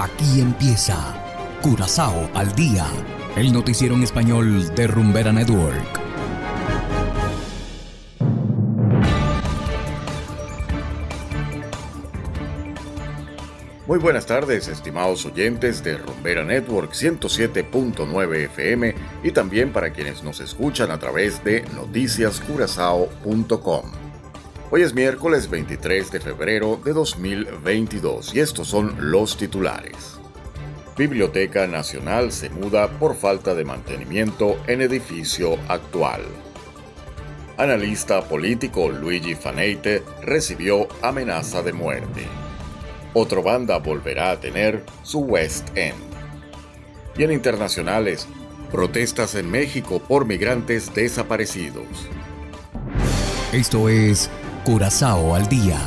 Aquí empieza Curazao al día, el noticiero en español de Rumbera Network. Muy buenas tardes, estimados oyentes de Rumbera Network 107.9 FM y también para quienes nos escuchan a través de noticiascurazao.com. Hoy es miércoles 23 de febrero de 2022 y estos son los titulares. Biblioteca Nacional se muda por falta de mantenimiento en edificio actual. Analista político Luigi Faneite recibió amenaza de muerte. Otro banda volverá a tener su West End. Y en internacionales, protestas en México por migrantes desaparecidos. Esto es Curazao al día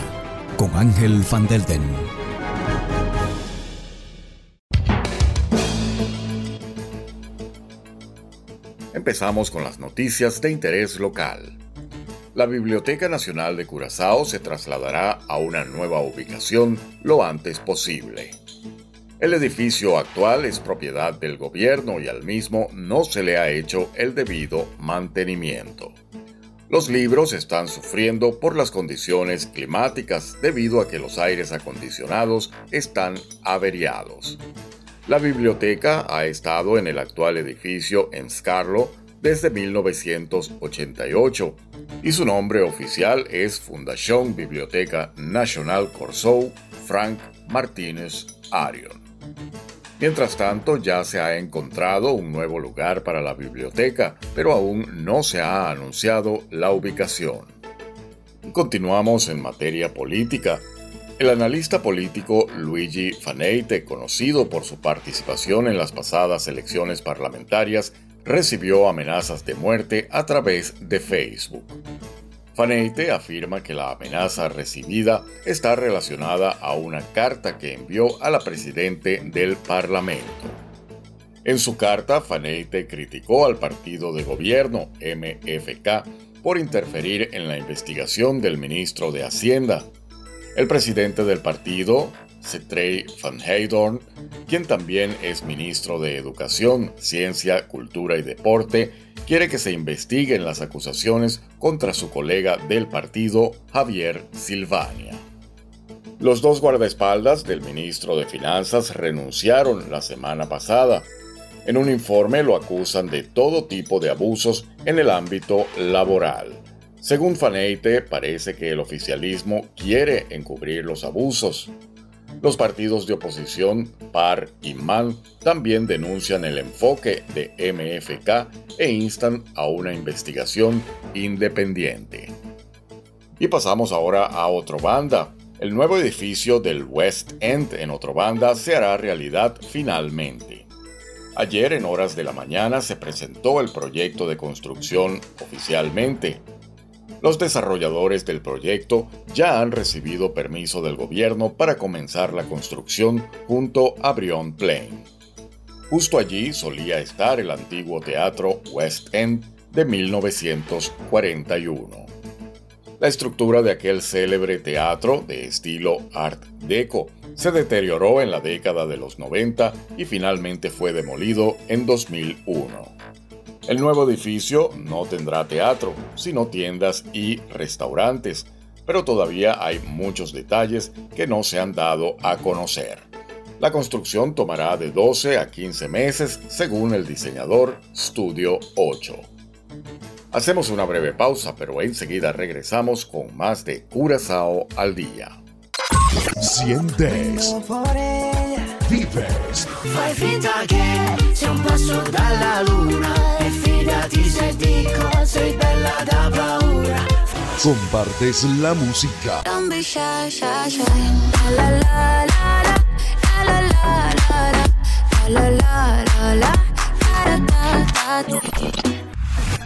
con Ángel Van Delden. Empezamos con las noticias de interés local. La Biblioteca Nacional de Curazao se trasladará a una nueva ubicación lo antes posible. El edificio actual es propiedad del gobierno y al mismo no se le ha hecho el debido mantenimiento. Los libros están sufriendo por las condiciones climáticas debido a que los aires acondicionados están averiados. La biblioteca ha estado en el actual edificio en Scarlo desde 1988 y su nombre oficial es Fundación Biblioteca Nacional Corsou Frank Martínez Arion. Mientras tanto, ya se ha encontrado un nuevo lugar para la biblioteca, pero aún no se ha anunciado la ubicación. Continuamos en materia política. El analista político Luigi Faneite, conocido por su participación en las pasadas elecciones parlamentarias, recibió amenazas de muerte a través de Facebook. Faneite afirma que la amenaza recibida está relacionada a una carta que envió a la presidente del Parlamento. En su carta, Faneite criticó al partido de gobierno MFK por interferir en la investigación del ministro de Hacienda. El presidente del partido, Cetrey Van Heydorn, quien también es ministro de Educación, Ciencia, Cultura y Deporte, quiere que se investiguen las acusaciones contra su colega del partido, Javier Silvania. Los dos guardaespaldas del ministro de Finanzas renunciaron la semana pasada. En un informe lo acusan de todo tipo de abusos en el ámbito laboral. Según Faneite, parece que el oficialismo quiere encubrir los abusos. Los partidos de oposición, PAR y MAN, también denuncian el enfoque de MFK e instan a una investigación independiente. Y pasamos ahora a otro banda. El nuevo edificio del West End en otro banda se hará realidad finalmente. Ayer en horas de la mañana se presentó el proyecto de construcción oficialmente. Los desarrolladores del proyecto ya han recibido permiso del gobierno para comenzar la construcción junto a Brion Plain. Justo allí solía estar el antiguo teatro West End de 1941. La estructura de aquel célebre teatro de estilo Art Deco se deterioró en la década de los 90 y finalmente fue demolido en 2001. El nuevo edificio no tendrá teatro, sino tiendas y restaurantes, pero todavía hay muchos detalles que no se han dado a conocer. La construcción tomará de 12 a 15 meses según el diseñador Studio 8. Hacemos una breve pausa, pero enseguida regresamos con más de Curazao al día. Sientes. Vives. La la la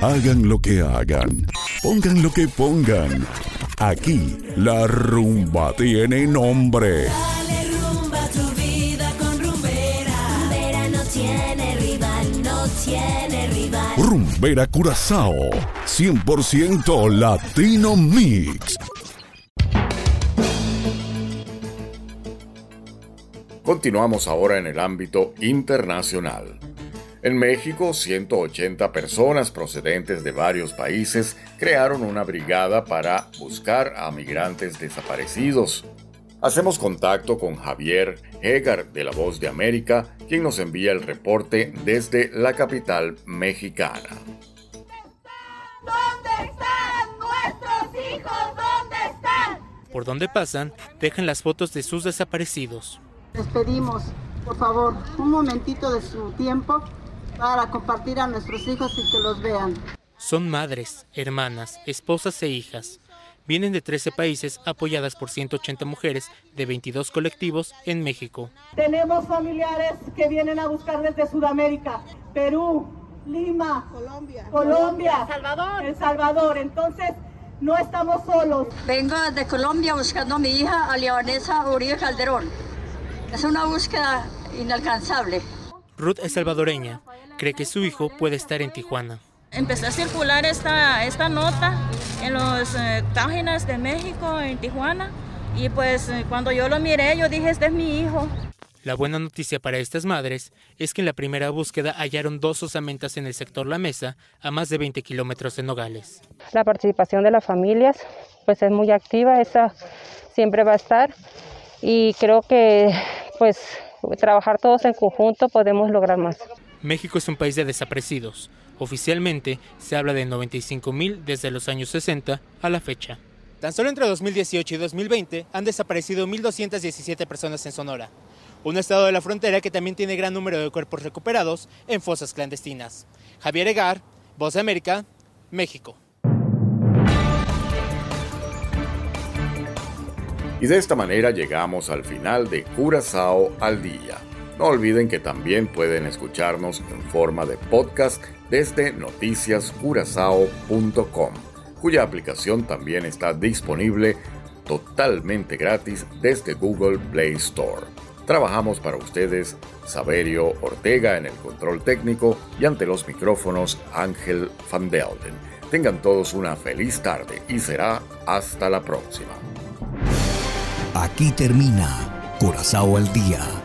Hagan lo que hagan, pongan lo que pongan. Aquí la rumba tiene nombre. Dale rumba tu vida con rumbera. Rumbera no tiene rival, tiene rival. Rumbera Curazao, 100% Latino Mix. Continuamos ahora en el ámbito internacional. En México, 180 personas procedentes de varios países crearon una brigada para buscar a migrantes desaparecidos. Hacemos contacto con Javier Hegar de La Voz de América, quien nos envía el reporte desde la capital mexicana. ¿Dónde están nuestros hijos? ¿Dónde están? Por donde pasan, dejan las fotos de sus desaparecidos. Les pedimos, por favor, un momentito de su tiempo para compartir a nuestros hijos y que los vean. Son madres, hermanas, esposas e hijas. Vienen de 13 países apoyadas por 180 mujeres de 22 colectivos en México. Tenemos familiares que vienen a buscar desde Sudamérica, Perú, Lima, Colombia, Colombia, El Salvador. El Salvador. Entonces, no estamos solos. Vengo de Colombia buscando a mi hija, a Vanessa Uribe Calderón. Es una búsqueda inalcanzable. Ruth es salvadoreña. Cree que su hijo puede estar en Tijuana. Empecé a circular esta, esta nota en las eh, páginas de México, en Tijuana, y pues eh, cuando yo lo miré, yo dije, este es mi hijo. La buena noticia para estas madres es que en la primera búsqueda hallaron dos osamentas en el sector La Mesa, a más de 20 kilómetros de Nogales. La participación de las familias pues es muy activa, esa siempre va a estar y creo que pues trabajar todos en conjunto podemos lograr más. México es un país de desaparecidos. Oficialmente se habla de 95.000 desde los años 60 a la fecha. Tan solo entre 2018 y 2020 han desaparecido 1.217 personas en Sonora, un estado de la frontera que también tiene gran número de cuerpos recuperados en fosas clandestinas. Javier Egar, Voz de América, México. Y de esta manera llegamos al final de Curazao al día. No olviden que también pueden escucharnos en forma de podcast desde noticiascurazao.com, cuya aplicación también está disponible totalmente gratis desde Google Play Store. Trabajamos para ustedes Saberio Ortega en el control técnico y ante los micrófonos Ángel Van Delden. Tengan todos una feliz tarde y será hasta la próxima. Aquí termina Curazao al día